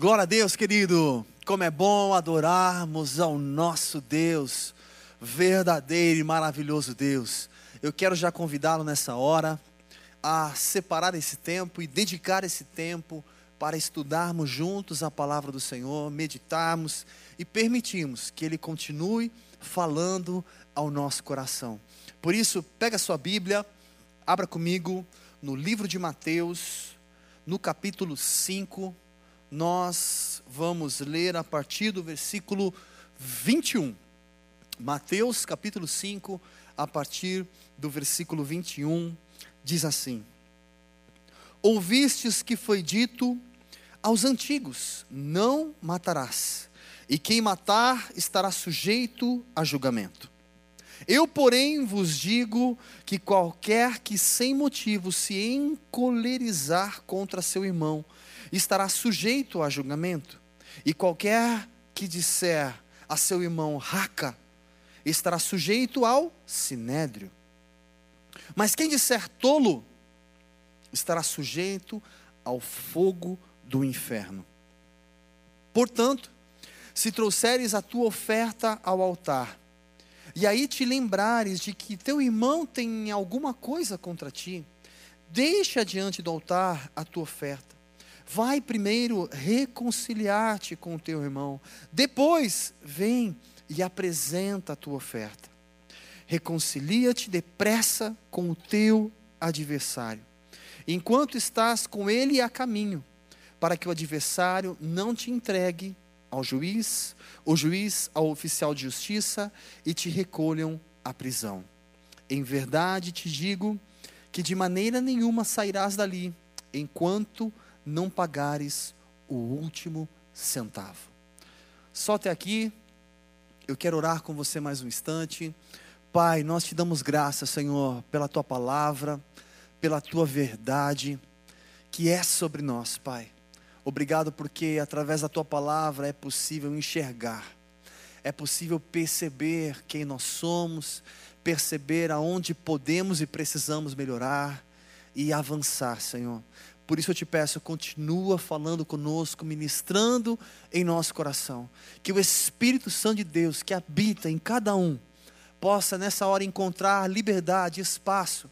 Glória a Deus, querido. Como é bom adorarmos ao nosso Deus, verdadeiro e maravilhoso Deus. Eu quero já convidá-lo nessa hora a separar esse tempo e dedicar esse tempo para estudarmos juntos a palavra do Senhor, meditarmos e permitirmos que Ele continue falando ao nosso coração. Por isso, pega sua Bíblia, abra comigo no livro de Mateus, no capítulo 5 nós vamos ler a partir do versículo 21. Mateus capítulo 5, a partir do versículo 21, diz assim: Ouvistes que foi dito aos antigos: Não matarás, e quem matar estará sujeito a julgamento. Eu, porém, vos digo que qualquer que sem motivo se encolerizar contra seu irmão, estará sujeito a julgamento. E qualquer que disser a seu irmão raca, estará sujeito ao sinédrio. Mas quem disser tolo, estará sujeito ao fogo do inferno. Portanto, se trouxeres a tua oferta ao altar, e aí te lembrares de que teu irmão tem alguma coisa contra ti, deixa diante do altar a tua oferta Vai primeiro reconciliar-te com o teu irmão. Depois, vem e apresenta a tua oferta. Reconcilia-te depressa com o teu adversário, enquanto estás com ele a caminho, para que o adversário não te entregue ao juiz, o juiz ao oficial de justiça e te recolham à prisão. Em verdade te digo que de maneira nenhuma sairás dali, enquanto não pagares o último centavo. Só até aqui, eu quero orar com você mais um instante. Pai, nós te damos graças, Senhor, pela tua palavra, pela tua verdade que é sobre nós, Pai. Obrigado porque através da tua palavra é possível enxergar, é possível perceber quem nós somos, perceber aonde podemos e precisamos melhorar e avançar, Senhor. Por isso eu te peço, continua falando conosco, ministrando em nosso coração. Que o Espírito Santo de Deus, que habita em cada um, possa nessa hora encontrar liberdade, espaço,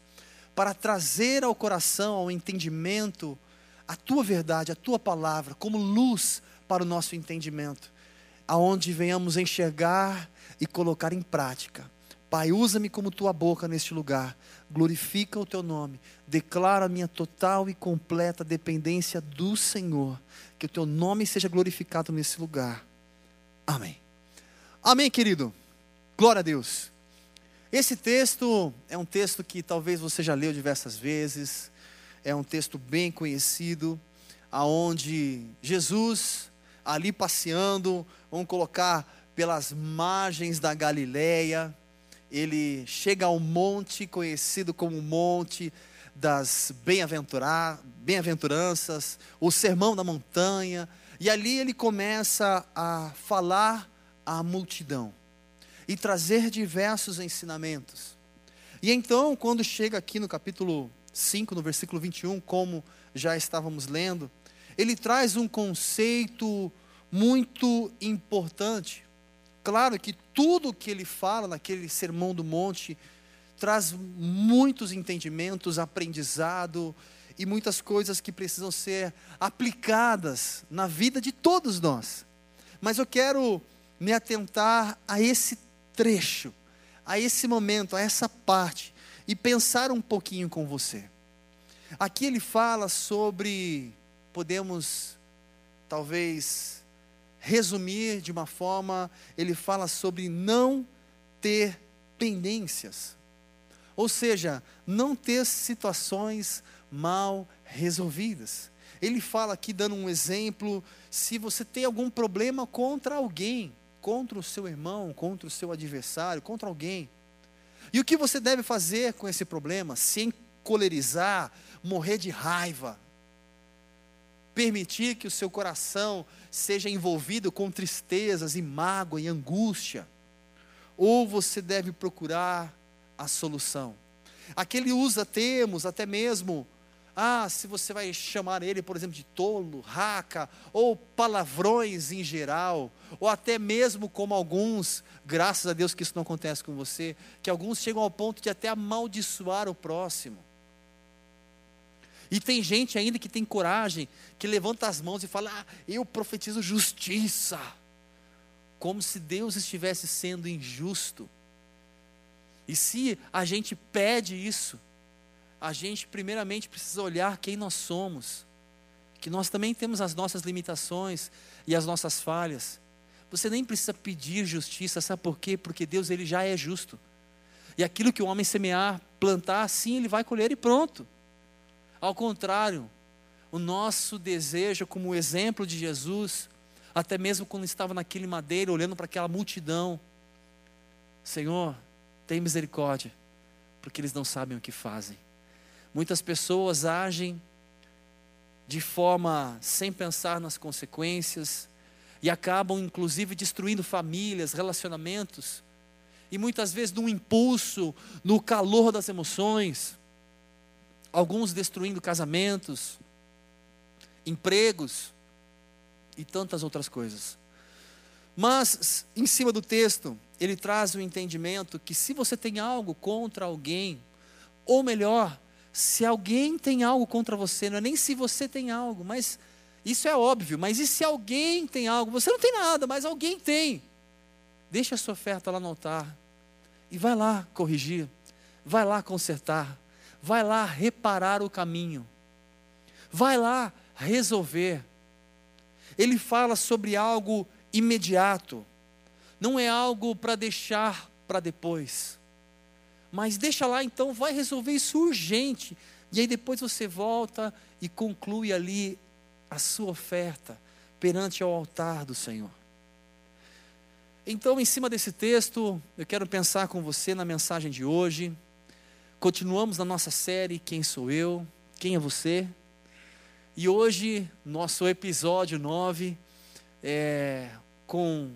para trazer ao coração, ao entendimento, a tua verdade, a tua palavra, como luz para o nosso entendimento, aonde venhamos enxergar e colocar em prática. Pai, usa-me como tua boca neste lugar glorifica o teu nome, declaro a minha total e completa dependência do Senhor, que o teu nome seja glorificado nesse lugar. Amém. Amém, querido. Glória a Deus. Esse texto é um texto que talvez você já leu diversas vezes, é um texto bem conhecido, aonde Jesus ali passeando, vamos colocar pelas margens da Galileia, ele chega ao monte conhecido como Monte das Bem-aventuranças, o Sermão da Montanha, e ali ele começa a falar à multidão e trazer diversos ensinamentos. E então, quando chega aqui no capítulo 5, no versículo 21, como já estávamos lendo, ele traz um conceito muito importante claro que tudo que ele fala naquele sermão do monte traz muitos entendimentos, aprendizado e muitas coisas que precisam ser aplicadas na vida de todos nós. Mas eu quero me atentar a esse trecho, a esse momento, a essa parte e pensar um pouquinho com você. Aqui ele fala sobre, podemos talvez resumir de uma forma, ele fala sobre não ter pendências. Ou seja, não ter situações mal resolvidas. Ele fala aqui, dando um exemplo, se você tem algum problema contra alguém, contra o seu irmão, contra o seu adversário, contra alguém. E o que você deve fazer com esse problema? Se encolerizar, morrer de raiva, permitir que o seu coração seja envolvido com tristezas e mágoa e angústia, ou você deve procurar a solução. Aquele usa termos, até mesmo ah, se você vai chamar ele, por exemplo, de tolo, raca, ou palavrões em geral, ou até mesmo como alguns, graças a Deus que isso não acontece com você, que alguns chegam ao ponto de até amaldiçoar o próximo. E tem gente ainda que tem coragem, que levanta as mãos e fala: ah, eu profetizo justiça, como se Deus estivesse sendo injusto. E se a gente pede isso, a gente primeiramente precisa olhar quem nós somos, que nós também temos as nossas limitações e as nossas falhas. Você nem precisa pedir justiça, sabe por quê? Porque Deus ele já é justo. E aquilo que o homem semear, plantar, assim ele vai colher e pronto. Ao contrário, o nosso desejo, como exemplo de Jesus, até mesmo quando estava naquele madeiro, olhando para aquela multidão, Senhor, tem misericórdia, porque eles não sabem o que fazem. Muitas pessoas agem de forma sem pensar nas consequências e acabam inclusive destruindo famílias, relacionamentos. E muitas vezes num impulso, no calor das emoções, alguns destruindo casamentos, empregos e tantas outras coisas. Mas em cima do texto, ele traz o entendimento que se você tem algo contra alguém, ou melhor, se alguém tem algo contra você, não é nem se você tem algo, mas isso é óbvio, mas e se alguém tem algo? Você não tem nada, mas alguém tem. Deixa a sua oferta lá no altar e vai lá corrigir, vai lá consertar, vai lá reparar o caminho, vai lá resolver. Ele fala sobre algo imediato, não é algo para deixar para depois. Mas deixa lá então, vai resolver isso urgente. E aí depois você volta e conclui ali a sua oferta perante ao altar do Senhor. Então, em cima desse texto, eu quero pensar com você na mensagem de hoje. Continuamos na nossa série Quem sou eu? Quem é você? E hoje, nosso episódio 9 é com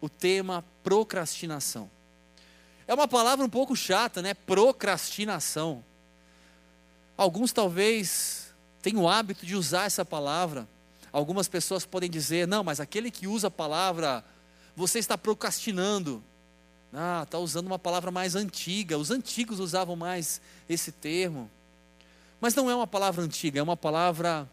o tema procrastinação. É uma palavra um pouco chata, né? Procrastinação. Alguns talvez tenham o hábito de usar essa palavra. Algumas pessoas podem dizer: não, mas aquele que usa a palavra, você está procrastinando. Ah, está usando uma palavra mais antiga. Os antigos usavam mais esse termo. Mas não é uma palavra antiga, é uma palavra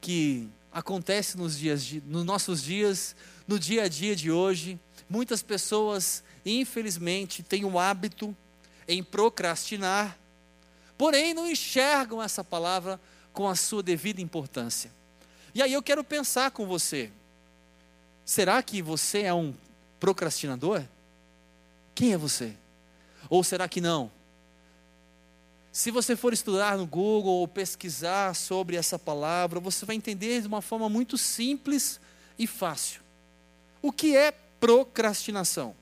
que acontece nos, dias de, nos nossos dias, no dia a dia de hoje. Muitas pessoas infelizmente, têm o hábito em procrastinar, porém não enxergam essa palavra com a sua devida importância. E aí eu quero pensar com você: será que você é um procrastinador? Quem é você? Ou será que não? Se você for estudar no Google ou pesquisar sobre essa palavra, você vai entender de uma forma muito simples e fácil. O que é procrastinação?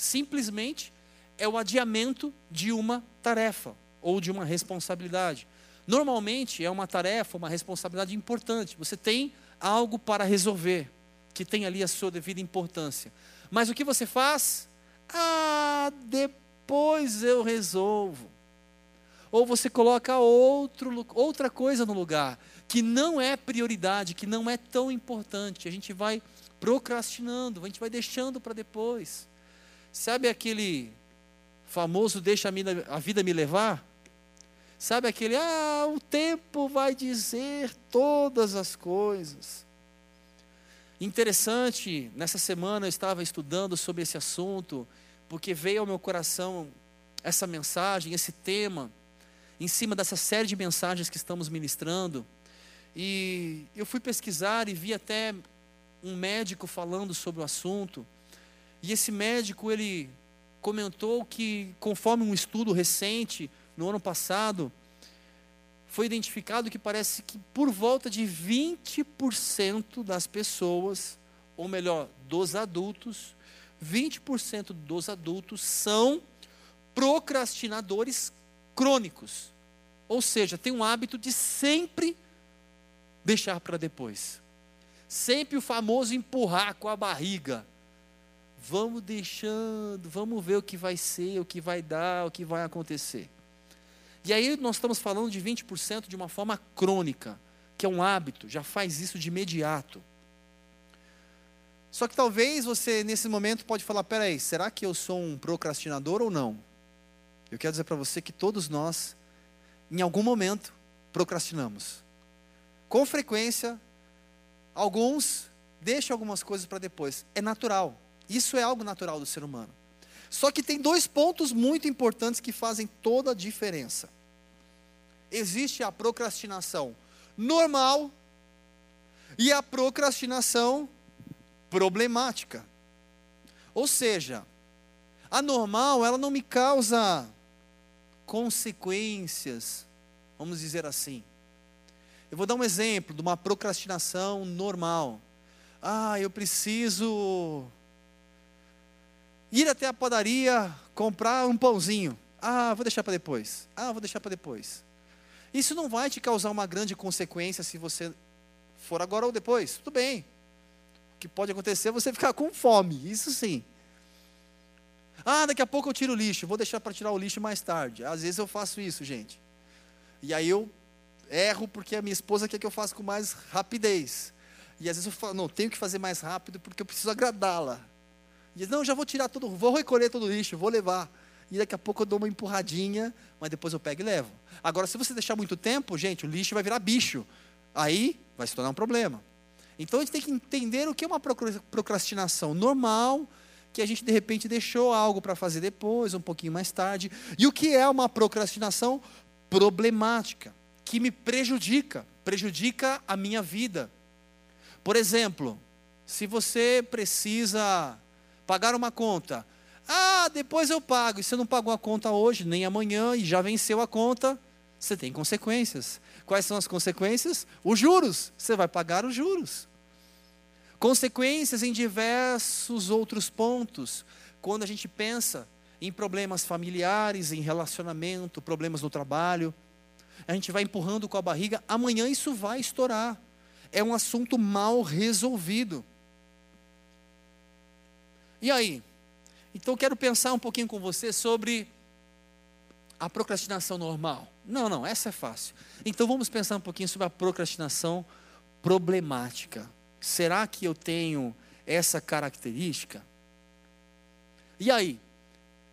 simplesmente é o adiamento de uma tarefa ou de uma responsabilidade. Normalmente é uma tarefa, uma responsabilidade importante. Você tem algo para resolver, que tem ali a sua devida importância. Mas o que você faz? Ah, depois eu resolvo. Ou você coloca outro, outra coisa no lugar, que não é prioridade, que não é tão importante. A gente vai procrastinando, a gente vai deixando para depois. Sabe aquele famoso deixa a vida me levar? Sabe aquele, ah, o tempo vai dizer todas as coisas. Interessante, nessa semana eu estava estudando sobre esse assunto, porque veio ao meu coração essa mensagem, esse tema, em cima dessa série de mensagens que estamos ministrando. E eu fui pesquisar e vi até um médico falando sobre o assunto. E esse médico, ele comentou que, conforme um estudo recente, no ano passado, foi identificado que parece que por volta de 20% das pessoas, ou melhor, dos adultos, 20% dos adultos são procrastinadores crônicos. Ou seja, tem um hábito de sempre deixar para depois. Sempre o famoso empurrar com a barriga. Vamos deixando, vamos ver o que vai ser, o que vai dar, o que vai acontecer. E aí nós estamos falando de 20% de uma forma crônica, que é um hábito, já faz isso de imediato. Só que talvez você, nesse momento, pode falar: peraí, será que eu sou um procrastinador ou não? Eu quero dizer para você que todos nós, em algum momento, procrastinamos. Com frequência, alguns deixam algumas coisas para depois. É natural. Isso é algo natural do ser humano. Só que tem dois pontos muito importantes que fazem toda a diferença. Existe a procrastinação normal e a procrastinação problemática. Ou seja, a normal, ela não me causa consequências, vamos dizer assim. Eu vou dar um exemplo de uma procrastinação normal. Ah, eu preciso ir até a padaria comprar um pãozinho. Ah, vou deixar para depois. Ah, vou deixar para depois. Isso não vai te causar uma grande consequência se você for agora ou depois. Tudo bem. O que pode acontecer é você ficar com fome. Isso sim. Ah, daqui a pouco eu tiro o lixo. Vou deixar para tirar o lixo mais tarde. Às vezes eu faço isso, gente. E aí eu erro porque a minha esposa quer que eu faça com mais rapidez. E às vezes eu falo, não, tenho que fazer mais rápido porque eu preciso agradá-la. E não, já vou tirar tudo, vou recolher todo o lixo, vou levar. E daqui a pouco eu dou uma empurradinha, mas depois eu pego e levo. Agora, se você deixar muito tempo, gente, o lixo vai virar bicho. Aí vai se tornar um problema. Então a gente tem que entender o que é uma procrastinação normal, que a gente de repente deixou algo para fazer depois, um pouquinho mais tarde, e o que é uma procrastinação problemática, que me prejudica, prejudica a minha vida. Por exemplo, se você precisa pagar uma conta. Ah, depois eu pago. E você não pagou a conta hoje, nem amanhã, e já venceu a conta, você tem consequências. Quais são as consequências? Os juros. Você vai pagar os juros. Consequências em diversos outros pontos. Quando a gente pensa em problemas familiares, em relacionamento, problemas no trabalho, a gente vai empurrando com a barriga, amanhã isso vai estourar. É um assunto mal resolvido. E aí? Então quero pensar um pouquinho com você sobre a procrastinação normal. Não, não, essa é fácil. Então vamos pensar um pouquinho sobre a procrastinação problemática. Será que eu tenho essa característica? E aí?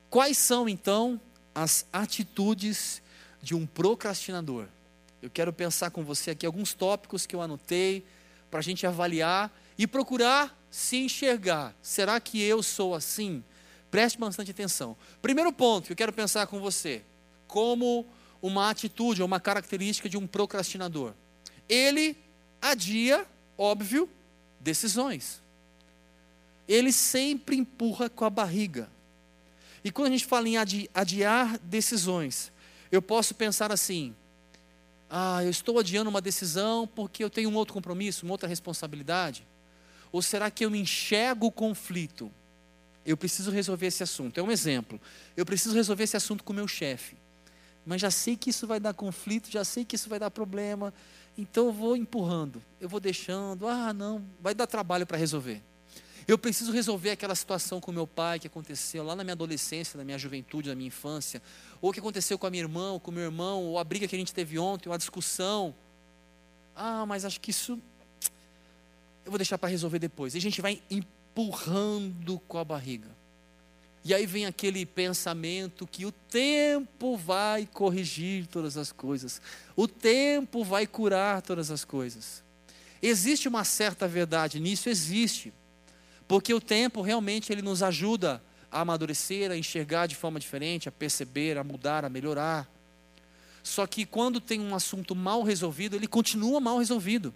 Quais são então as atitudes de um procrastinador? Eu quero pensar com você aqui alguns tópicos que eu anotei para a gente avaliar e procurar se enxergar. Será que eu sou assim? Preste bastante atenção. Primeiro ponto que eu quero pensar com você, como uma atitude uma característica de um procrastinador. Ele adia, óbvio, decisões. Ele sempre empurra com a barriga. E quando a gente fala em adiar decisões, eu posso pensar assim: ah, eu estou adiando uma decisão porque eu tenho um outro compromisso, uma outra responsabilidade. Ou será que eu enxergo o conflito? Eu preciso resolver esse assunto. É um exemplo. Eu preciso resolver esse assunto com o meu chefe. Mas já sei que isso vai dar conflito, já sei que isso vai dar problema. Então eu vou empurrando, eu vou deixando. Ah, não, vai dar trabalho para resolver. Eu preciso resolver aquela situação com meu pai que aconteceu lá na minha adolescência, na minha juventude, na minha infância, ou que aconteceu com a minha irmã, ou com o meu irmão, ou a briga que a gente teve ontem, ou a discussão. Ah, mas acho que isso eu vou deixar para resolver depois. E a gente vai empurrando com a barriga. E aí vem aquele pensamento que o tempo vai corrigir todas as coisas, o tempo vai curar todas as coisas. Existe uma certa verdade nisso, existe, porque o tempo realmente ele nos ajuda a amadurecer, a enxergar de forma diferente, a perceber, a mudar, a melhorar. Só que quando tem um assunto mal resolvido, ele continua mal resolvido.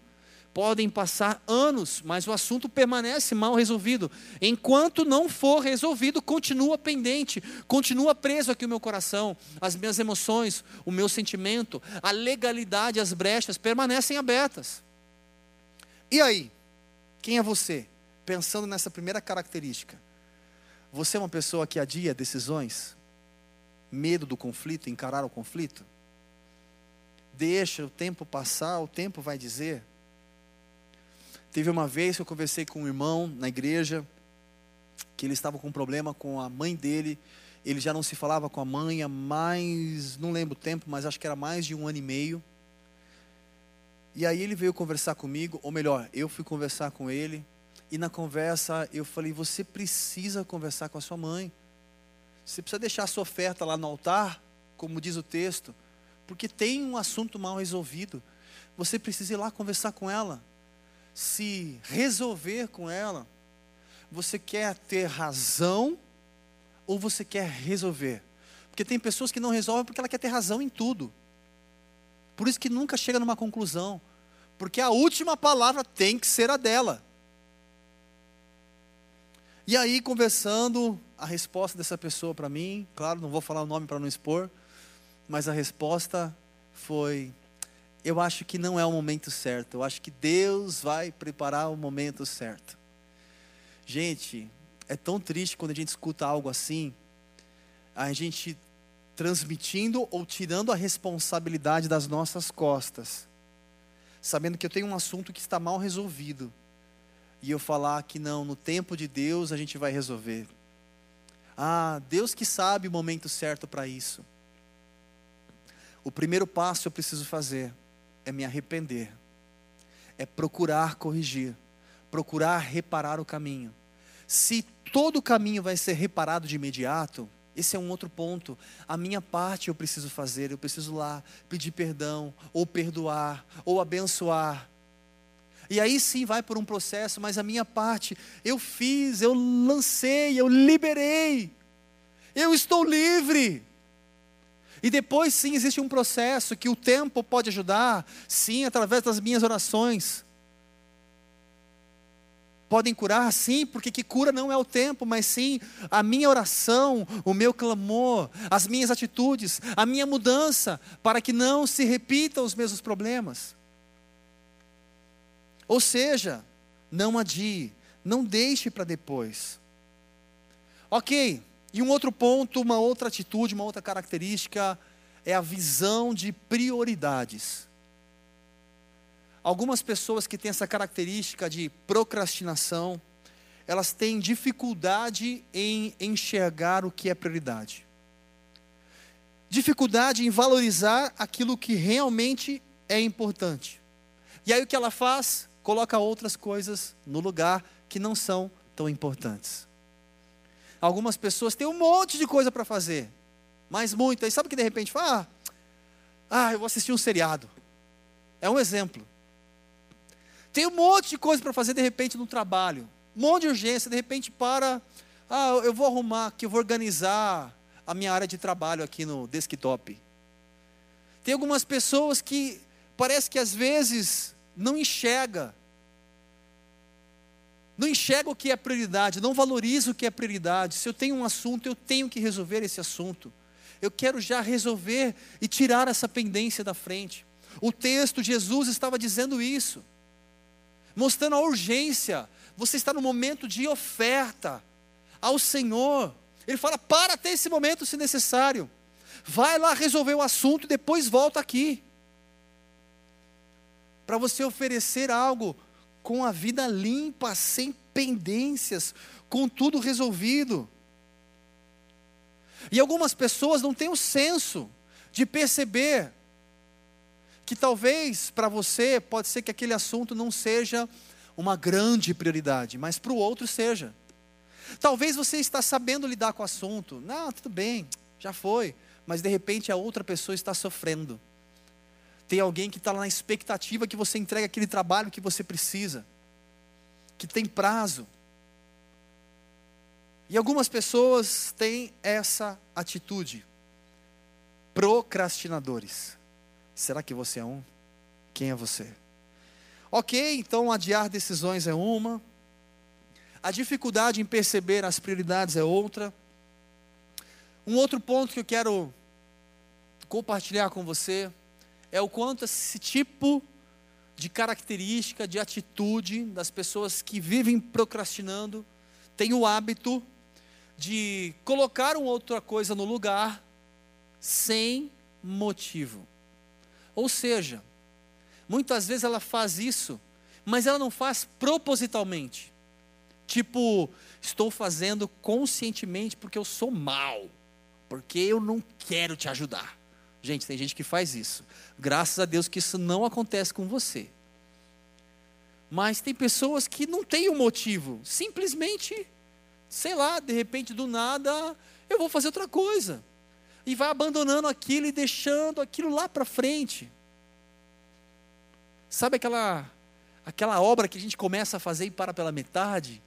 Podem passar anos, mas o assunto permanece mal resolvido. Enquanto não for resolvido, continua pendente, continua preso aqui o meu coração, as minhas emoções, o meu sentimento, a legalidade, as brechas permanecem abertas. E aí? Quem é você? Pensando nessa primeira característica. Você é uma pessoa que adia decisões? Medo do conflito, encarar o conflito? Deixa o tempo passar, o tempo vai dizer. Teve uma vez que eu conversei com um irmão na igreja, que ele estava com um problema com a mãe dele, Ele já não se falava com a mãe há mais, não lembro o tempo, mas acho que era mais de um ano e meio. E aí ele veio conversar comigo, ou melhor, eu fui conversar com ele. E na conversa eu falei: Você precisa conversar com a sua mãe. Você precisa deixar a sua oferta lá no altar, como diz o texto, porque tem um assunto mal resolvido. Você precisa ir lá conversar com ela, se resolver com ela. Você quer ter razão ou você quer resolver? Porque tem pessoas que não resolvem porque ela quer ter razão em tudo. Por isso que nunca chega numa conclusão. Porque a última palavra tem que ser a dela. E aí, conversando, a resposta dessa pessoa para mim, claro, não vou falar o nome para não expor, mas a resposta foi: Eu acho que não é o momento certo, eu acho que Deus vai preparar o momento certo. Gente, é tão triste quando a gente escuta algo assim, a gente transmitindo ou tirando a responsabilidade das nossas costas, sabendo que eu tenho um assunto que está mal resolvido, e eu falar que não, no tempo de Deus a gente vai resolver. Ah, Deus que sabe o momento certo para isso. O primeiro passo eu preciso fazer é me arrepender, é procurar corrigir, procurar reparar o caminho. Se todo o caminho vai ser reparado de imediato, esse é um outro ponto. A minha parte eu preciso fazer, eu preciso lá pedir perdão, ou perdoar, ou abençoar. E aí sim vai por um processo, mas a minha parte eu fiz, eu lancei, eu liberei. Eu estou livre. E depois sim existe um processo que o tempo pode ajudar, sim, através das minhas orações podem curar, sim, porque que cura não é o tempo, mas sim a minha oração, o meu clamor, as minhas atitudes, a minha mudança, para que não se repitam os mesmos problemas. Ou seja, não adie, não deixe para depois. Ok, e um outro ponto, uma outra atitude, uma outra característica é a visão de prioridades. Algumas pessoas que têm essa característica de procrastinação, elas têm dificuldade em enxergar o que é prioridade. Dificuldade em valorizar aquilo que realmente é importante. E aí o que ela faz? Coloca outras coisas no lugar que não são tão importantes. Algumas pessoas têm um monte de coisa para fazer, mas muitas. E sabe que de repente fala? Ah, ah, eu vou assistir um seriado. É um exemplo. Tem um monte de coisa para fazer de repente no trabalho. Um monte de urgência, de repente para. Ah, eu vou arrumar aqui, eu vou organizar a minha área de trabalho aqui no desktop. Tem algumas pessoas que parece que às vezes não enxerga. Não enxerga o que é prioridade, não valoriza o que é prioridade. Se eu tenho um assunto, eu tenho que resolver esse assunto. Eu quero já resolver e tirar essa pendência da frente. O texto Jesus estava dizendo isso mostrando a urgência. Você está no momento de oferta ao Senhor. Ele fala: para até esse momento, se necessário. Vai lá resolver o assunto e depois volta aqui. Para você oferecer algo com a vida limpa, sem pendências, com tudo resolvido. E algumas pessoas não têm o senso de perceber que talvez para você pode ser que aquele assunto não seja uma grande prioridade, mas para o outro seja. Talvez você está sabendo lidar com o assunto. Não, tudo bem, já foi. Mas de repente a outra pessoa está sofrendo. Tem alguém que está na expectativa que você entregue aquele trabalho que você precisa, que tem prazo. E algumas pessoas têm essa atitude. Procrastinadores. Será que você é um? Quem é você? Ok, então adiar decisões é uma. A dificuldade em perceber as prioridades é outra. Um outro ponto que eu quero compartilhar com você é o quanto esse tipo de característica, de atitude das pessoas que vivem procrastinando tem o hábito de colocar uma outra coisa no lugar sem motivo. Ou seja, muitas vezes ela faz isso, mas ela não faz propositalmente. Tipo, estou fazendo conscientemente porque eu sou mal. porque eu não quero te ajudar. Gente, tem gente que faz isso. Graças a Deus que isso não acontece com você. Mas tem pessoas que não têm um motivo, simplesmente, sei lá, de repente do nada, eu vou fazer outra coisa. E vai abandonando aquilo e deixando aquilo lá para frente. Sabe aquela aquela obra que a gente começa a fazer e para pela metade?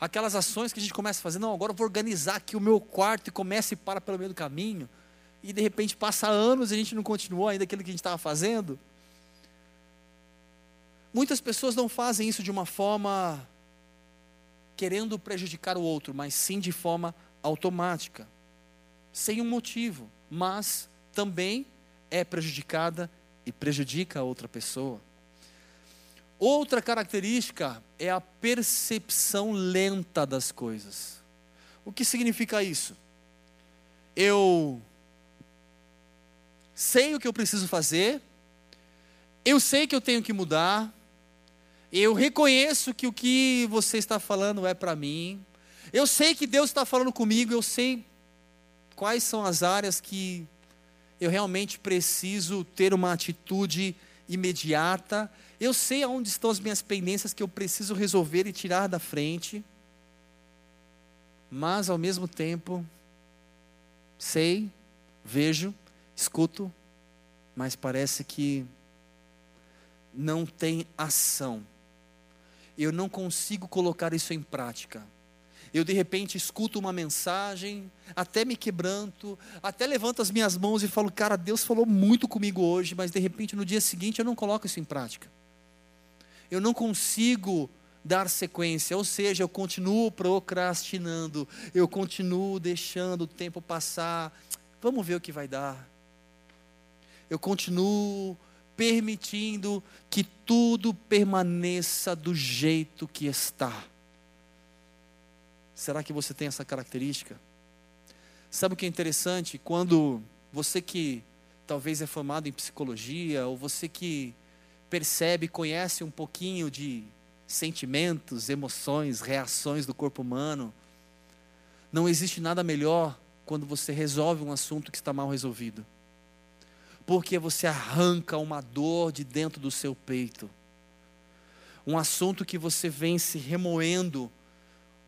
Aquelas ações que a gente começa a fazer, não, agora eu vou organizar aqui o meu quarto e começa e para pelo meio do caminho e de repente passa anos e a gente não continuou ainda aquilo que a gente estava fazendo. Muitas pessoas não fazem isso de uma forma querendo prejudicar o outro, mas sim de forma automática, sem um motivo, mas também é prejudicada e prejudica a outra pessoa. Outra característica é a percepção lenta das coisas. O que significa isso? Eu sei o que eu preciso fazer, eu sei que eu tenho que mudar, eu reconheço que o que você está falando é para mim, eu sei que Deus está falando comigo, eu sei quais são as áreas que eu realmente preciso ter uma atitude imediata, eu sei aonde estão as minhas pendências que eu preciso resolver e tirar da frente, mas ao mesmo tempo, sei, vejo, escuto, mas parece que não tem ação. Eu não consigo colocar isso em prática. Eu de repente escuto uma mensagem, até me quebranto, até levanto as minhas mãos e falo, cara, Deus falou muito comigo hoje, mas de repente no dia seguinte eu não coloco isso em prática. Eu não consigo dar sequência, ou seja, eu continuo procrastinando, eu continuo deixando o tempo passar. Vamos ver o que vai dar eu continuo permitindo que tudo permaneça do jeito que está. Será que você tem essa característica? Sabe o que é interessante? Quando você que talvez é formado em psicologia, ou você que percebe, conhece um pouquinho de sentimentos, emoções, reações do corpo humano, não existe nada melhor quando você resolve um assunto que está mal resolvido porque você arranca uma dor de dentro do seu peito. Um assunto que você vem se remoendo,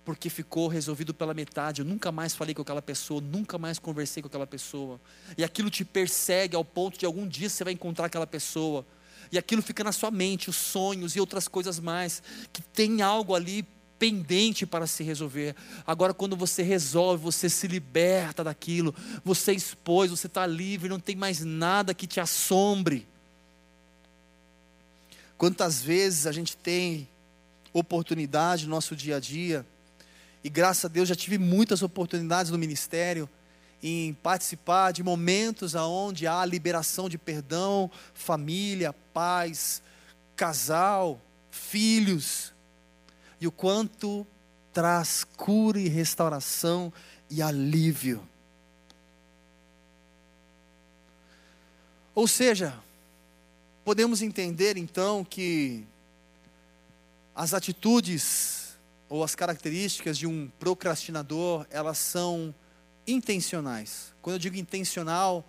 porque ficou resolvido pela metade. Eu nunca mais falei com aquela pessoa, nunca mais conversei com aquela pessoa. E aquilo te persegue ao ponto de algum dia você vai encontrar aquela pessoa. E aquilo fica na sua mente, os sonhos e outras coisas mais, que tem algo ali pendente para se resolver. Agora, quando você resolve, você se liberta daquilo, você expôs, você está livre, não tem mais nada que te assombre. Quantas vezes a gente tem oportunidade no nosso dia a dia, e graças a Deus já tive muitas oportunidades no ministério, em participar de momentos onde há liberação de perdão, família, paz, casal, filhos e o quanto traz cura e restauração e alívio. Ou seja, podemos entender então que as atitudes ou as características de um procrastinador, elas são intencionais. Quando eu digo intencional,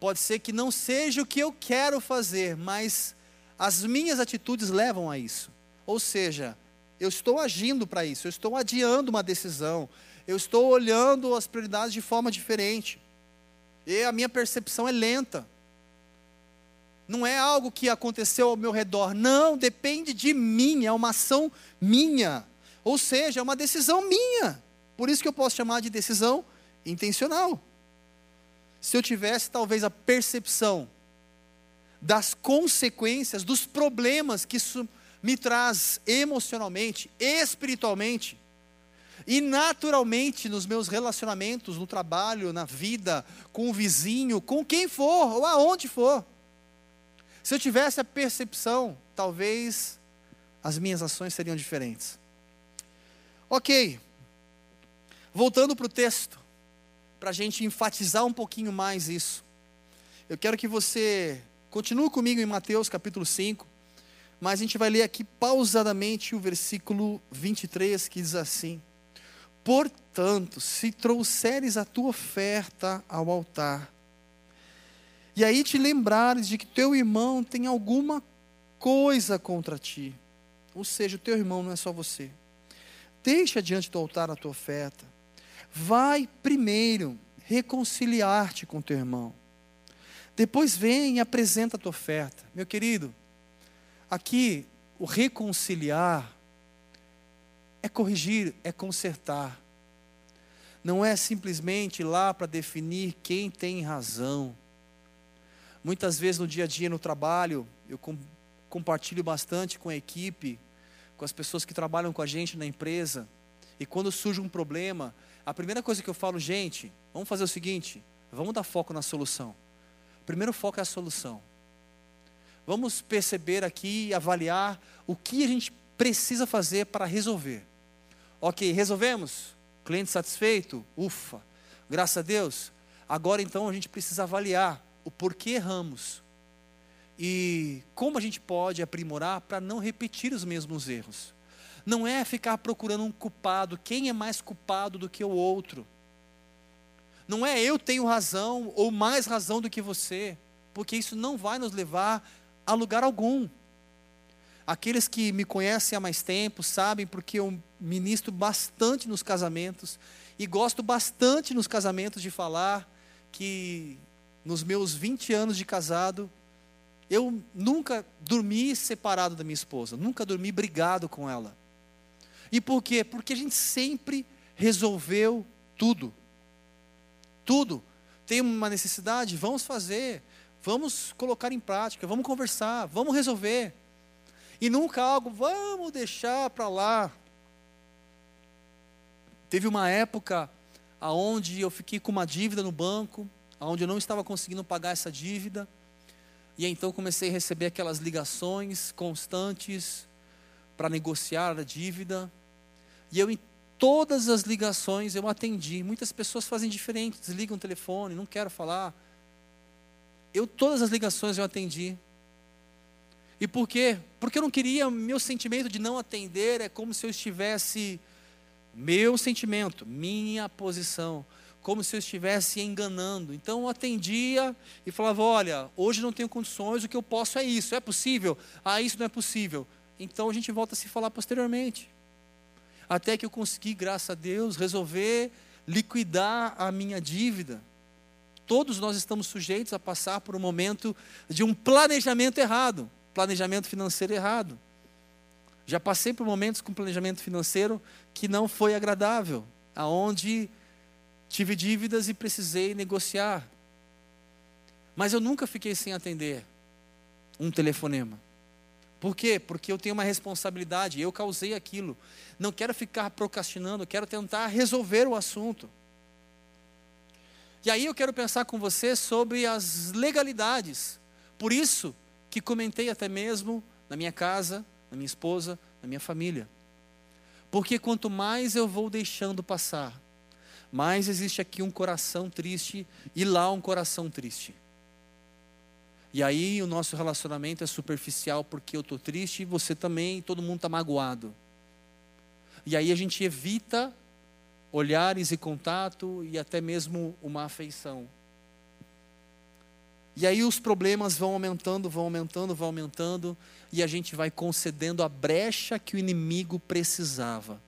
pode ser que não seja o que eu quero fazer, mas as minhas atitudes levam a isso. Ou seja, eu estou agindo para isso, eu estou adiando uma decisão, eu estou olhando as prioridades de forma diferente. E a minha percepção é lenta. Não é algo que aconteceu ao meu redor, não, depende de mim, é uma ação minha. Ou seja, é uma decisão minha. Por isso que eu posso chamar de decisão intencional. Se eu tivesse talvez a percepção das consequências, dos problemas que isso me traz emocionalmente, espiritualmente e naturalmente nos meus relacionamentos, no trabalho, na vida, com o vizinho, com quem for ou aonde for. Se eu tivesse a percepção, talvez as minhas ações seriam diferentes. Ok, voltando para o texto, para a gente enfatizar um pouquinho mais isso. Eu quero que você continue comigo em Mateus capítulo 5 mas a gente vai ler aqui pausadamente o versículo 23 que diz assim: Portanto, se trouxeres a tua oferta ao altar, e aí te lembrares de que teu irmão tem alguma coisa contra ti, ou seja, o teu irmão não é só você, deixa diante do altar a tua oferta, vai primeiro reconciliar-te com teu irmão, depois vem e apresenta a tua oferta. Meu querido, aqui o reconciliar é corrigir, é consertar. Não é simplesmente ir lá para definir quem tem razão. Muitas vezes no dia a dia no trabalho, eu com, compartilho bastante com a equipe, com as pessoas que trabalham com a gente na empresa. E quando surge um problema, a primeira coisa que eu falo, gente, vamos fazer o seguinte: vamos dar foco na solução. O primeiro foco é a solução. Vamos perceber aqui e avaliar o que a gente precisa fazer para resolver. Ok, resolvemos? Cliente satisfeito? Ufa, graças a Deus. Agora então a gente precisa avaliar o porquê erramos e como a gente pode aprimorar para não repetir os mesmos erros. Não é ficar procurando um culpado, quem é mais culpado do que o outro. Não é eu tenho razão ou mais razão do que você, porque isso não vai nos levar a lugar algum. Aqueles que me conhecem há mais tempo sabem porque eu ministro bastante nos casamentos e gosto bastante nos casamentos de falar que nos meus 20 anos de casado, eu nunca dormi separado da minha esposa, nunca dormi brigado com ela. E por quê? Porque a gente sempre resolveu tudo. Tudo. Tem uma necessidade? Vamos fazer. Vamos colocar em prática, vamos conversar, vamos resolver. E nunca algo, vamos deixar para lá. Teve uma época aonde eu fiquei com uma dívida no banco, aonde eu não estava conseguindo pagar essa dívida. E então comecei a receber aquelas ligações constantes para negociar a dívida. E eu em todas as ligações eu atendi. Muitas pessoas fazem diferente, desligam o telefone, não quero falar. Eu todas as ligações eu atendi. E por quê? Porque eu não queria, meu sentimento de não atender é como se eu estivesse, meu sentimento, minha posição, como se eu estivesse enganando. Então eu atendia e falava: olha, hoje não tenho condições, o que eu posso é isso, é possível? Ah, isso não é possível. Então a gente volta a se falar posteriormente. Até que eu consegui, graças a Deus, resolver liquidar a minha dívida. Todos nós estamos sujeitos a passar por um momento de um planejamento errado planejamento financeiro errado. Já passei por momentos com planejamento financeiro que não foi agradável, aonde tive dívidas e precisei negociar. Mas eu nunca fiquei sem atender um telefonema. Por quê? Porque eu tenho uma responsabilidade, eu causei aquilo. Não quero ficar procrastinando, quero tentar resolver o assunto. E aí eu quero pensar com você sobre as legalidades. Por isso, que comentei até mesmo na minha casa, na minha esposa, na minha família. Porque quanto mais eu vou deixando passar, mais existe aqui um coração triste e lá um coração triste. E aí o nosso relacionamento é superficial porque eu estou triste e você também, todo mundo está magoado. E aí a gente evita olhares e contato e até mesmo uma afeição. E aí os problemas vão aumentando, vão aumentando, vão aumentando, e a gente vai concedendo a brecha que o inimigo precisava.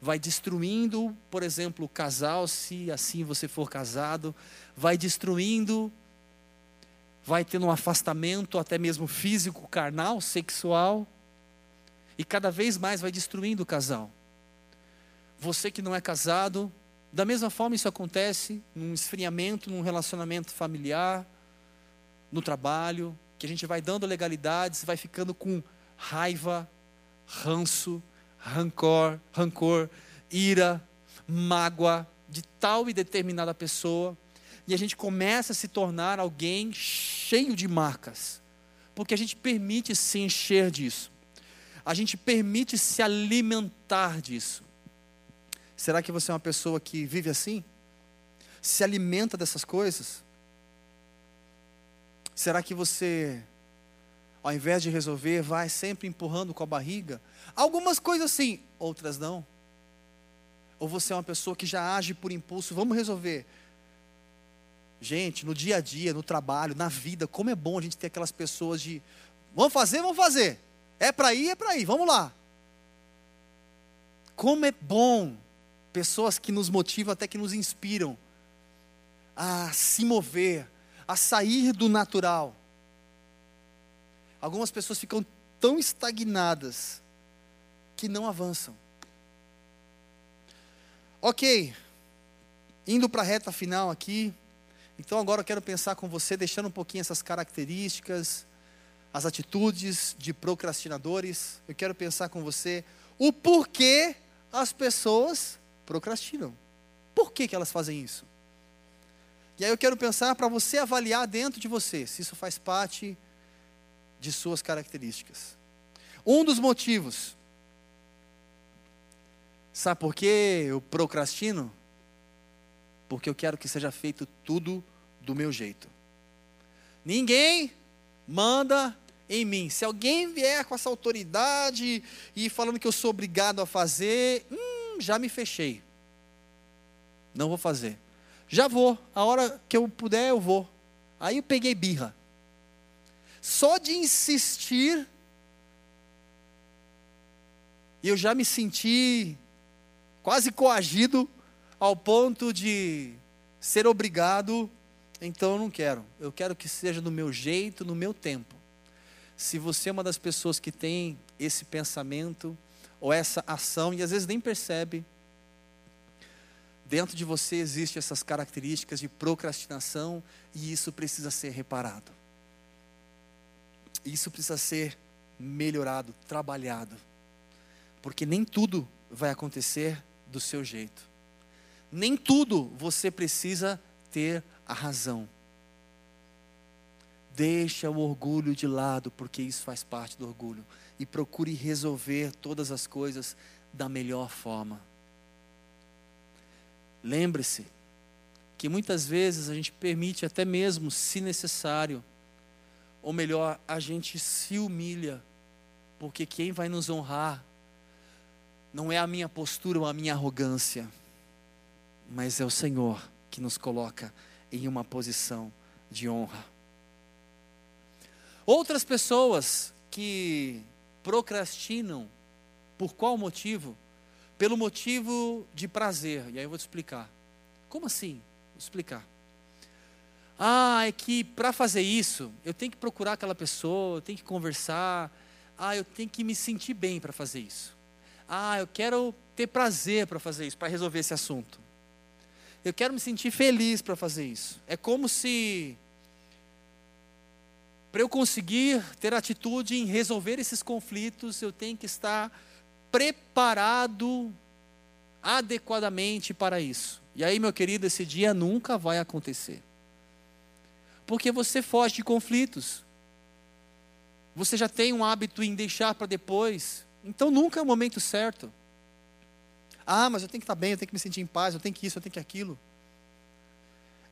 Vai destruindo, por exemplo, o casal, se assim você for casado, vai destruindo, vai tendo um afastamento até mesmo físico, carnal, sexual, e cada vez mais vai destruindo o casal. Você que não é casado, da mesma forma, isso acontece num esfriamento, num relacionamento familiar, no trabalho, que a gente vai dando legalidades, vai ficando com raiva, ranço, rancor, rancor, ira, mágoa de tal e determinada pessoa, e a gente começa a se tornar alguém cheio de marcas, porque a gente permite se encher disso, a gente permite se alimentar disso. Será que você é uma pessoa que vive assim? Se alimenta dessas coisas? Será que você, ao invés de resolver, vai sempre empurrando com a barriga? Algumas coisas sim, outras não. Ou você é uma pessoa que já age por impulso? Vamos resolver. Gente, no dia a dia, no trabalho, na vida, como é bom a gente ter aquelas pessoas de vamos fazer, vamos fazer. É para ir, é para ir, vamos lá. Como é bom pessoas que nos motivam, até que nos inspiram a se mover, a sair do natural. Algumas pessoas ficam tão estagnadas que não avançam. Ok, indo para a reta final aqui, então agora eu quero pensar com você, deixando um pouquinho essas características, as atitudes de procrastinadores. Eu quero pensar com você o porquê as pessoas procrastinam. Por que, que elas fazem isso? E aí eu quero pensar para você avaliar dentro de você se isso faz parte de suas características. Um dos motivos, sabe por que eu procrastino? Porque eu quero que seja feito tudo do meu jeito. Ninguém manda em mim. Se alguém vier com essa autoridade e falando que eu sou obrigado a fazer, hum, já me fechei. Não vou fazer. Já vou, a hora que eu puder eu vou. Aí eu peguei birra. Só de insistir, eu já me senti quase coagido ao ponto de ser obrigado, então eu não quero. Eu quero que seja do meu jeito, no meu tempo. Se você é uma das pessoas que tem esse pensamento ou essa ação e às vezes nem percebe, Dentro de você existem essas características de procrastinação e isso precisa ser reparado. Isso precisa ser melhorado, trabalhado. Porque nem tudo vai acontecer do seu jeito. Nem tudo você precisa ter a razão. Deixa o orgulho de lado, porque isso faz parte do orgulho. E procure resolver todas as coisas da melhor forma. Lembre-se que muitas vezes a gente permite, até mesmo se necessário, ou melhor, a gente se humilha, porque quem vai nos honrar não é a minha postura ou a minha arrogância, mas é o Senhor que nos coloca em uma posição de honra. Outras pessoas que procrastinam, por qual motivo? pelo motivo de prazer. E aí eu vou te explicar. Como assim? Vou explicar. Ah, é que para fazer isso, eu tenho que procurar aquela pessoa, eu tenho que conversar. Ah, eu tenho que me sentir bem para fazer isso. Ah, eu quero ter prazer para fazer isso, para resolver esse assunto. Eu quero me sentir feliz para fazer isso. É como se para eu conseguir ter atitude em resolver esses conflitos, eu tenho que estar preparado adequadamente para isso. E aí, meu querido, esse dia nunca vai acontecer. Porque você foge de conflitos. Você já tem um hábito em deixar para depois. Então nunca é o momento certo. Ah, mas eu tenho que estar bem, eu tenho que me sentir em paz, eu tenho que isso, eu tenho que aquilo.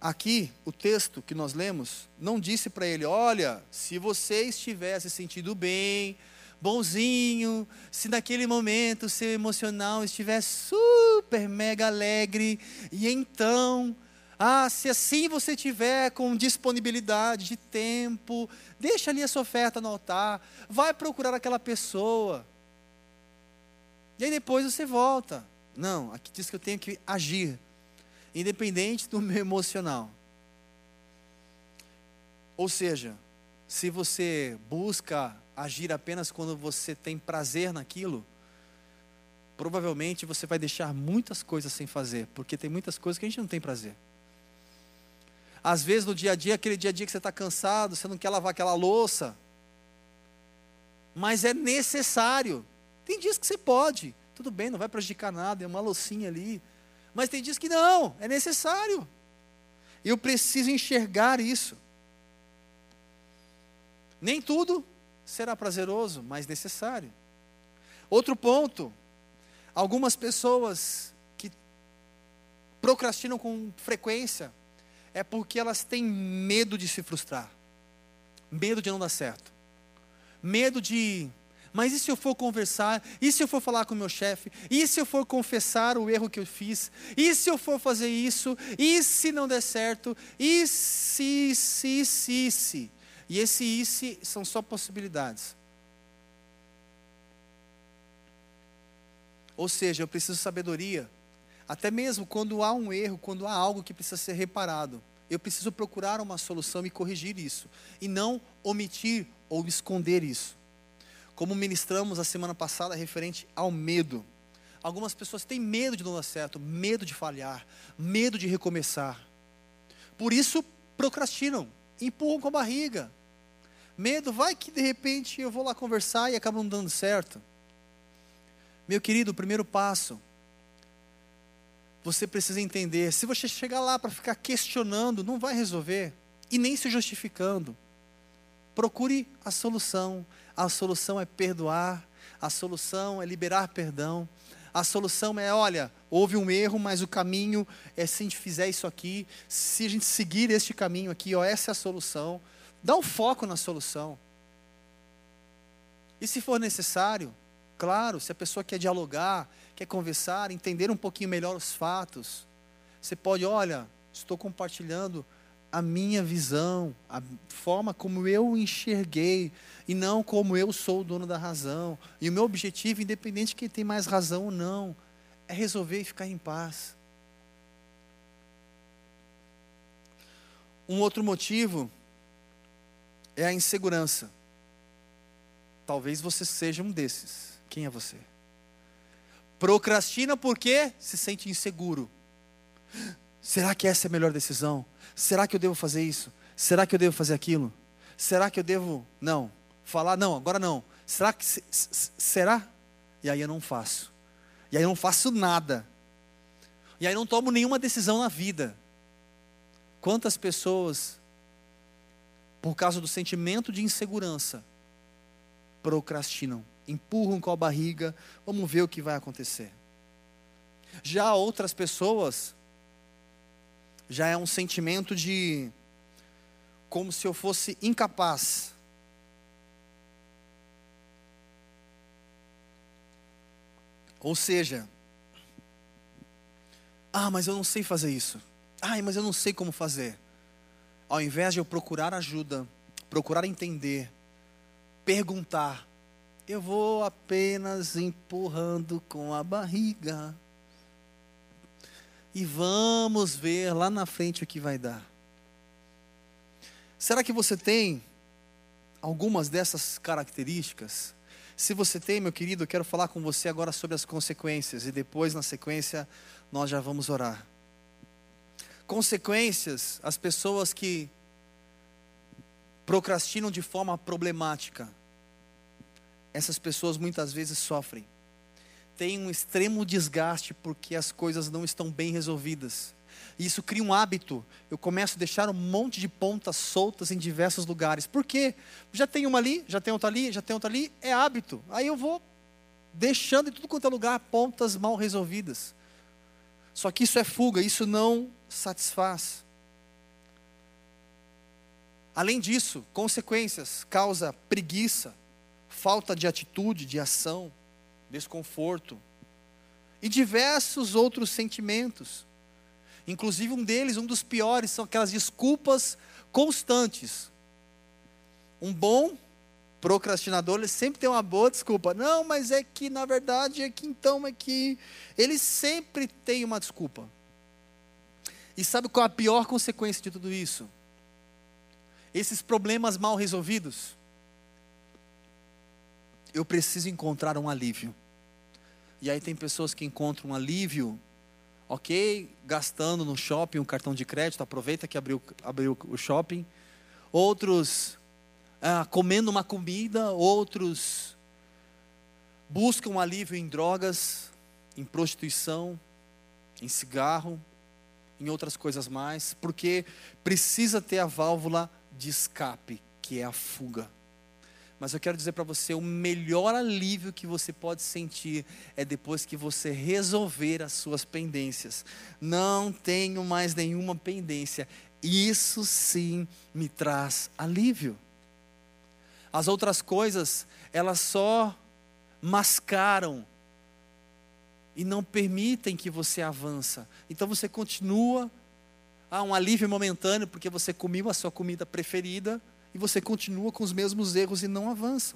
Aqui, o texto que nós lemos não disse para ele: olha, se você estiver se sentindo bem, bonzinho, se naquele momento seu emocional estiver super mega alegre, e então, ah, se assim você tiver com disponibilidade de tempo, deixa ali a sua oferta no altar, vai procurar aquela pessoa. E aí depois você volta. Não, aqui diz que eu tenho que agir, independente do meu emocional. Ou seja, se você busca agir apenas quando você tem prazer naquilo, provavelmente você vai deixar muitas coisas sem fazer, porque tem muitas coisas que a gente não tem prazer. Às vezes no dia a dia, aquele dia a dia que você está cansado, você não quer lavar aquela louça, mas é necessário. Tem dias que você pode, tudo bem, não vai prejudicar nada, é uma loucinha ali, mas tem dias que não, é necessário. Eu preciso enxergar isso. Nem tudo será prazeroso, mas necessário. Outro ponto: algumas pessoas que procrastinam com frequência é porque elas têm medo de se frustrar, medo de não dar certo, medo de Mas e se eu for conversar? E se eu for falar com o meu chefe? E se eu for confessar o erro que eu fiz? E se eu for fazer isso? E se não der certo? E se, se, se, se? E esse e se são só possibilidades. Ou seja, eu preciso de sabedoria. Até mesmo quando há um erro, quando há algo que precisa ser reparado, eu preciso procurar uma solução e corrigir isso, e não omitir ou esconder isso. Como ministramos a semana passada referente ao medo. Algumas pessoas têm medo de não dar certo, medo de falhar, medo de recomeçar. Por isso procrastinam, empurram com a barriga. Medo, vai que de repente eu vou lá conversar e acaba não dando certo. Meu querido, o primeiro passo, você precisa entender: se você chegar lá para ficar questionando, não vai resolver, e nem se justificando. Procure a solução. A solução é perdoar, a solução é liberar perdão. A solução é, olha, houve um erro, mas o caminho é se a gente fizer isso aqui, se a gente seguir este caminho aqui, ó, essa é a solução. Dá um foco na solução. E se for necessário, claro, se a pessoa quer dialogar, quer conversar, entender um pouquinho melhor os fatos, você pode, olha, estou compartilhando a minha visão, a forma como eu enxerguei, e não como eu sou o dono da razão. E o meu objetivo, independente de quem tem mais razão ou não, é resolver e ficar em paz. Um outro motivo é a insegurança. Talvez você seja um desses. Quem é você? Procrastina porque se sente inseguro. Será que essa é a melhor decisão? Será que eu devo fazer isso? Será que eu devo fazer aquilo? Será que eu devo. Não. Falar, não, agora não. Será que. Será? E aí eu não faço. E aí eu não faço nada. E aí eu não tomo nenhuma decisão na vida. Quantas pessoas, por causa do sentimento de insegurança, procrastinam, empurram com a barriga, vamos ver o que vai acontecer. Já outras pessoas já é um sentimento de como se eu fosse incapaz. Ou seja, ah, mas eu não sei fazer isso. Ai, mas eu não sei como fazer. Ao invés de eu procurar ajuda, procurar entender, perguntar, eu vou apenas empurrando com a barriga e vamos ver lá na frente o que vai dar. Será que você tem algumas dessas características? Se você tem, meu querido, eu quero falar com você agora sobre as consequências e depois, na sequência, nós já vamos orar. Consequências, as pessoas que procrastinam de forma problemática, essas pessoas muitas vezes sofrem tem um extremo desgaste porque as coisas não estão bem resolvidas. E isso cria um hábito. Eu começo a deixar um monte de pontas soltas em diversos lugares. Por quê? Já tem uma ali, já tem outra ali, já tem outra ali. É hábito. Aí eu vou deixando em tudo quanto é lugar pontas mal resolvidas. Só que isso é fuga, isso não satisfaz. Além disso, consequências, causa preguiça, falta de atitude, de ação desconforto e diversos outros sentimentos. Inclusive, um deles, um dos piores, são aquelas desculpas constantes. Um bom procrastinador, ele sempre tem uma boa desculpa. Não, mas é que, na verdade, é que então é que. Ele sempre tem uma desculpa. E sabe qual é a pior consequência de tudo isso? Esses problemas mal resolvidos. Eu preciso encontrar um alívio. E aí tem pessoas que encontram um alívio, ok, gastando no shopping um cartão de crédito, aproveita que abriu, abriu o shopping. Outros ah, comendo uma comida, outros buscam alívio em drogas, em prostituição, em cigarro, em outras coisas mais, porque precisa ter a válvula de escape, que é a fuga. Mas eu quero dizer para você: o melhor alívio que você pode sentir é depois que você resolver as suas pendências. Não tenho mais nenhuma pendência. Isso sim me traz alívio. As outras coisas, elas só mascaram e não permitem que você avança. Então você continua há um alívio momentâneo porque você comeu a sua comida preferida e você continua com os mesmos erros e não avança.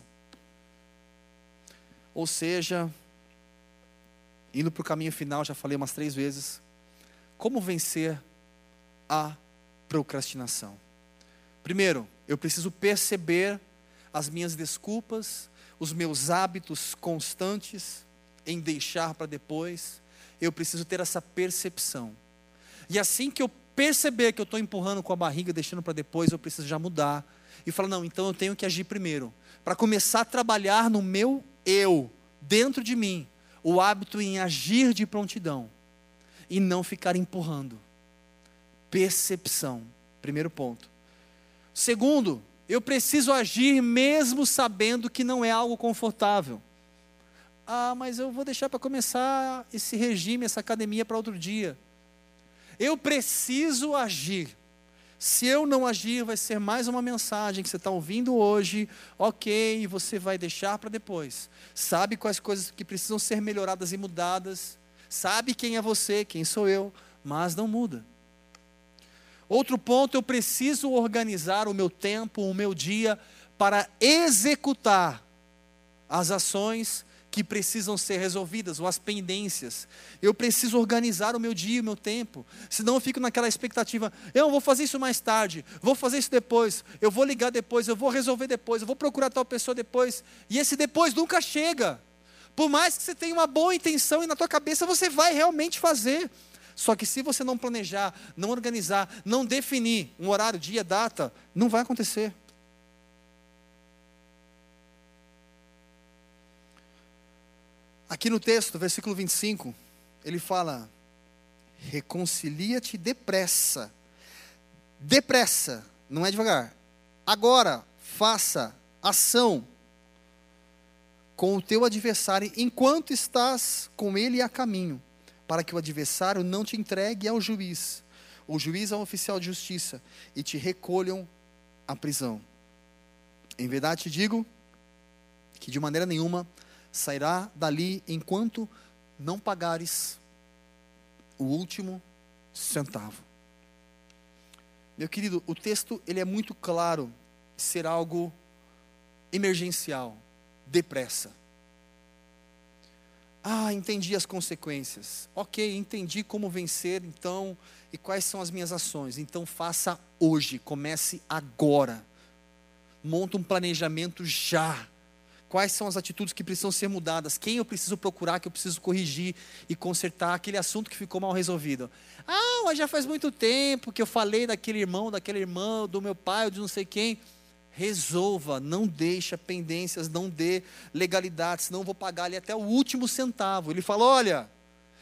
Ou seja, indo para o caminho final, já falei umas três vezes, como vencer a procrastinação? Primeiro, eu preciso perceber as minhas desculpas, os meus hábitos constantes em deixar para depois. Eu preciso ter essa percepção. E assim que eu perceber que eu estou empurrando com a barriga, deixando para depois, eu preciso já mudar. E falar, não, então eu tenho que agir primeiro. Para começar a trabalhar no meu eu, dentro de mim, o hábito em agir de prontidão. E não ficar empurrando. Percepção, primeiro ponto. Segundo, eu preciso agir mesmo sabendo que não é algo confortável. Ah, mas eu vou deixar para começar esse regime, essa academia para outro dia. Eu preciso agir. Se eu não agir, vai ser mais uma mensagem que você está ouvindo hoje, ok, você vai deixar para depois. Sabe quais coisas que precisam ser melhoradas e mudadas, sabe quem é você, quem sou eu, mas não muda. Outro ponto, eu preciso organizar o meu tempo, o meu dia, para executar as ações que precisam ser resolvidas, ou as pendências. Eu preciso organizar o meu dia, o meu tempo. Senão eu fico naquela expectativa, eu vou fazer isso mais tarde, vou fazer isso depois, eu vou ligar depois, eu vou resolver depois, eu vou procurar tal pessoa depois. E esse depois nunca chega. Por mais que você tenha uma boa intenção e na tua cabeça você vai realmente fazer. Só que se você não planejar, não organizar, não definir um horário, dia, data, não vai acontecer. Aqui no texto, versículo 25, ele fala: reconcilia-te depressa. Depressa, não é devagar. Agora, faça ação com o teu adversário enquanto estás com ele a caminho, para que o adversário não te entregue ao juiz, o juiz ao oficial de justiça, e te recolham à prisão. Em verdade te digo que de maneira nenhuma sairá dali enquanto não pagares o último centavo. Meu querido, o texto ele é muito claro ser algo emergencial, depressa. Ah, entendi as consequências. Ok, entendi como vencer, então, e quais são as minhas ações. Então, faça hoje, comece agora. Monta um planejamento já. Quais são as atitudes que precisam ser mudadas? Quem eu preciso procurar, que eu preciso corrigir e consertar aquele assunto que ficou mal resolvido? Ah, mas já faz muito tempo que eu falei daquele irmão, daquela irmã, do meu pai, ou de não sei quem. Resolva, não deixa pendências, não dê legalidade, senão vou pagar ali até o último centavo. Ele falou: olha,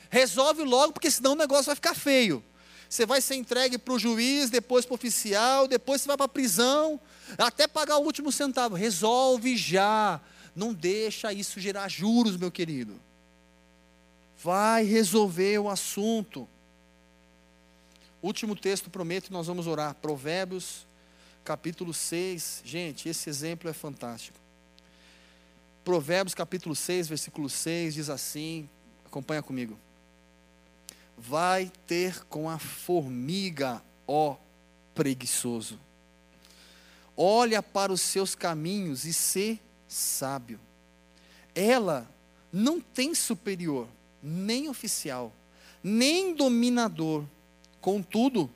resolve logo, porque senão o negócio vai ficar feio. Você vai ser entregue para o juiz, depois para o oficial, depois você vai para a prisão, até pagar o último centavo. Resolve já não deixa isso gerar juros, meu querido. Vai resolver o assunto. Último texto, prometo, nós vamos orar. Provérbios, capítulo 6. Gente, esse exemplo é fantástico. Provérbios, capítulo 6, versículo 6, diz assim: acompanha comigo. Vai ter com a formiga, ó preguiçoso. Olha para os seus caminhos e se sábio. Ela não tem superior, nem oficial, nem dominador. Contudo,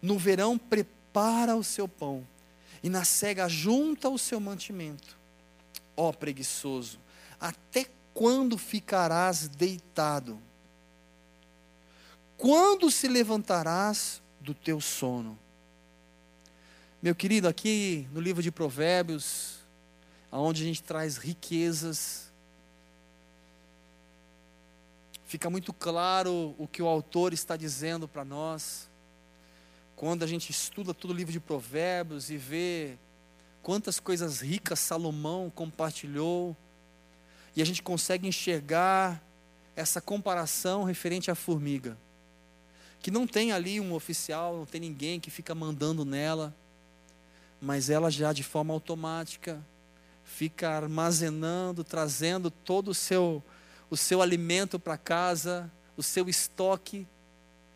no verão prepara o seu pão, e na cega junta o seu mantimento. Ó preguiçoso, até quando ficarás deitado? Quando se levantarás do teu sono? Meu querido, aqui no livro de Provérbios, aonde a gente traz riquezas. Fica muito claro o que o autor está dizendo para nós. Quando a gente estuda todo o livro de Provérbios e vê quantas coisas ricas Salomão compartilhou, e a gente consegue enxergar essa comparação referente à formiga, que não tem ali um oficial, não tem ninguém que fica mandando nela, mas ela já de forma automática fica armazenando, trazendo todo o seu, o seu alimento para casa, o seu estoque,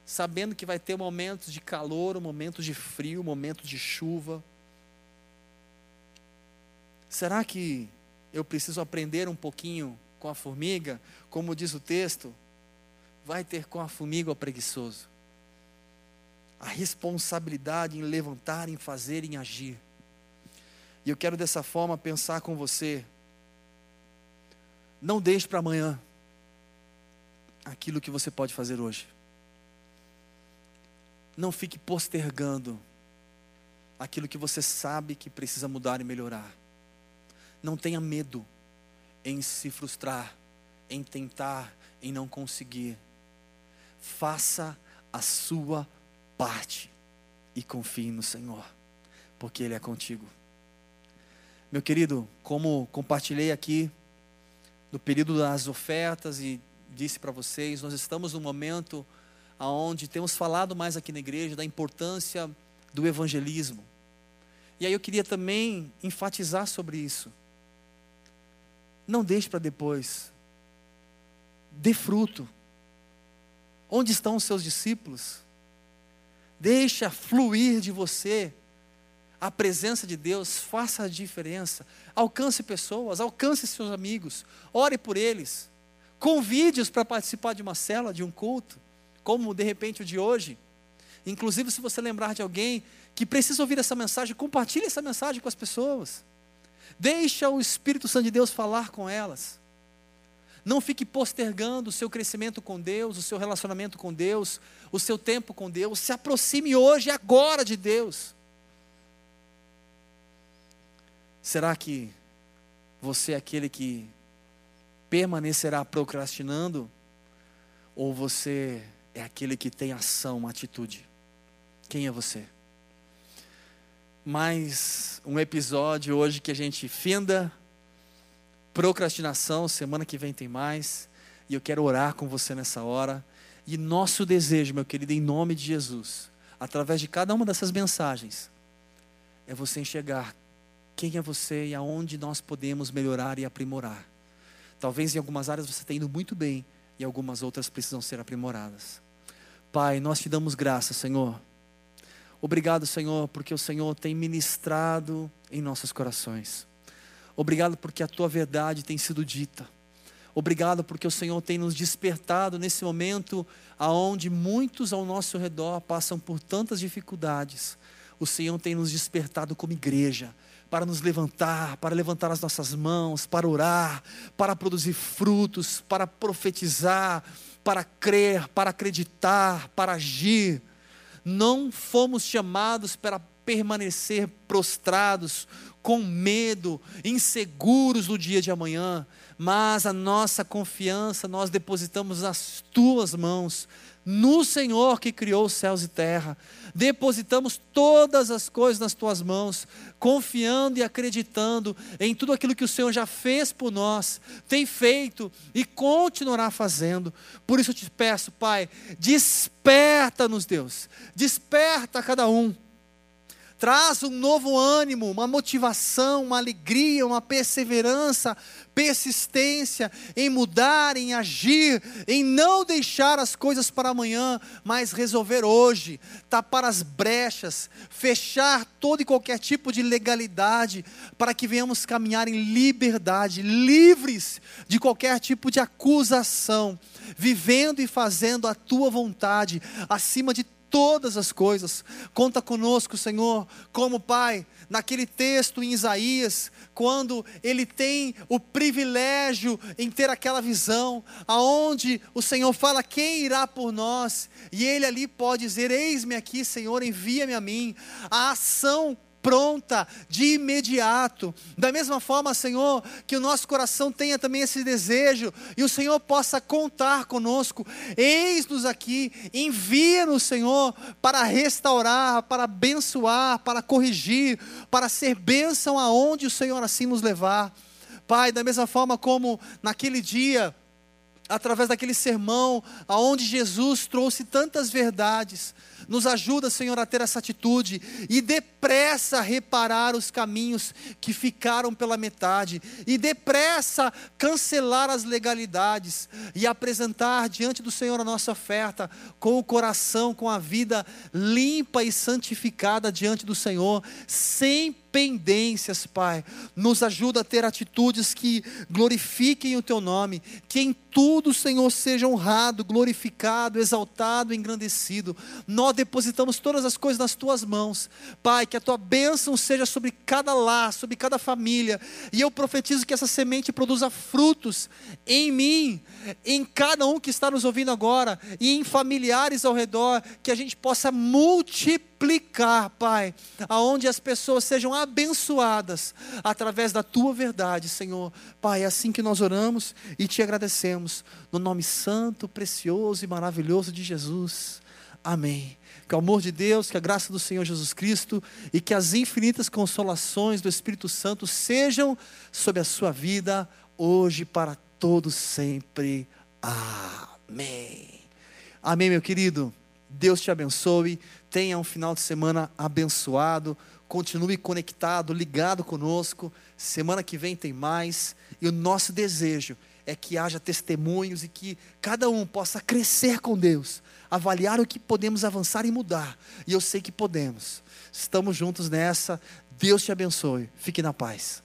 sabendo que vai ter momentos de calor, momentos de frio, momentos de chuva. Será que eu preciso aprender um pouquinho com a formiga? Como diz o texto, vai ter com a formiga o preguiçoso. A responsabilidade em levantar, em fazer, em agir. E eu quero dessa forma pensar com você. Não deixe para amanhã aquilo que você pode fazer hoje. Não fique postergando aquilo que você sabe que precisa mudar e melhorar. Não tenha medo em se frustrar, em tentar, em não conseguir. Faça a sua parte e confie no Senhor, porque Ele é contigo. Meu querido, como compartilhei aqui no período das ofertas e disse para vocês, nós estamos num momento onde temos falado mais aqui na igreja da importância do evangelismo. E aí eu queria também enfatizar sobre isso. Não deixe para depois. Dê fruto. Onde estão os seus discípulos? Deixa fluir de você a presença de Deus, faça a diferença. Alcance pessoas, alcance seus amigos, ore por eles. Convide-os para participar de uma cela, de um culto, como de repente o de hoje. Inclusive, se você lembrar de alguém que precisa ouvir essa mensagem, compartilhe essa mensagem com as pessoas. Deixa o Espírito Santo de Deus falar com elas. Não fique postergando o seu crescimento com Deus, o seu relacionamento com Deus, o seu tempo com Deus. Se aproxime hoje, agora de Deus. Será que você é aquele que permanecerá procrastinando? Ou você é aquele que tem ação, atitude? Quem é você? mais um episódio hoje que a gente finda. Procrastinação, semana que vem tem mais. E eu quero orar com você nessa hora. E nosso desejo, meu querido, em nome de Jesus, através de cada uma dessas mensagens, é você enxergar quem é você e aonde nós podemos melhorar e aprimorar. Talvez em algumas áreas você tenha indo muito bem e algumas outras precisam ser aprimoradas. Pai, nós te damos graça, Senhor Obrigado, Senhor, porque o Senhor tem ministrado em nossos corações. Obrigado porque a tua verdade tem sido dita. Obrigado porque o Senhor tem nos despertado nesse momento aonde muitos ao nosso redor passam por tantas dificuldades. O Senhor tem nos despertado como igreja para nos levantar, para levantar as nossas mãos, para orar, para produzir frutos, para profetizar, para crer, para acreditar, para agir. Não fomos chamados para permanecer prostrados, com medo, inseguros no dia de amanhã, mas a nossa confiança nós depositamos nas tuas mãos, no Senhor que criou os céus e terra. Depositamos todas as coisas nas tuas mãos, confiando e acreditando em tudo aquilo que o Senhor já fez por nós, tem feito e continuará fazendo. Por isso eu te peço, Pai, desperta-nos, Deus, desperta cada um traz um novo ânimo, uma motivação, uma alegria, uma perseverança, persistência em mudar, em agir, em não deixar as coisas para amanhã, mas resolver hoje, tapar as brechas, fechar todo e qualquer tipo de legalidade, para que venhamos caminhar em liberdade, livres de qualquer tipo de acusação, vivendo e fazendo a tua vontade, acima de todas as coisas. Conta conosco, Senhor, como Pai, naquele texto em Isaías, quando ele tem o privilégio em ter aquela visão, aonde o Senhor fala quem irá por nós, e ele ali pode dizer: Eis-me aqui, Senhor, envia-me a mim. A ação pronta, de imediato. Da mesma forma, Senhor, que o nosso coração tenha também esse desejo e o Senhor possa contar conosco. Eis-nos aqui, envia-nos, Senhor, para restaurar, para abençoar, para corrigir, para ser bênção aonde o Senhor assim nos levar. Pai, da mesma forma como naquele dia, através daquele sermão, aonde Jesus trouxe tantas verdades. Nos ajuda, Senhor, a ter essa atitude e depressa reparar os caminhos que ficaram pela metade, e depressa cancelar as legalidades e apresentar diante do Senhor a nossa oferta com o coração, com a vida limpa e santificada diante do Senhor, sem pendências, Pai. Nos ajuda a ter atitudes que glorifiquem o Teu nome, que em tudo, Senhor, seja honrado, glorificado, exaltado, engrandecido. Nós depositamos todas as coisas nas Tuas mãos, Pai, que a Tua bênção seja sobre cada lar, sobre cada família, e eu profetizo que essa semente produza frutos em mim, em cada um que está nos ouvindo agora, e em familiares ao redor, que a gente possa multiplicar Pai, aonde as pessoas sejam abençoadas através da tua verdade, Senhor. Pai, é assim que nós oramos e te agradecemos, no nome santo, precioso e maravilhoso de Jesus. Amém. Que o amor de Deus, que a graça do Senhor Jesus Cristo e que as infinitas consolações do Espírito Santo sejam sobre a sua vida, hoje para todos sempre. Amém. Amém, meu querido. Deus te abençoe. Tenha um final de semana abençoado. Continue conectado, ligado conosco. Semana que vem tem mais. E o nosso desejo é que haja testemunhos e que cada um possa crescer com Deus, avaliar o que podemos avançar e mudar. E eu sei que podemos. Estamos juntos nessa. Deus te abençoe. Fique na paz.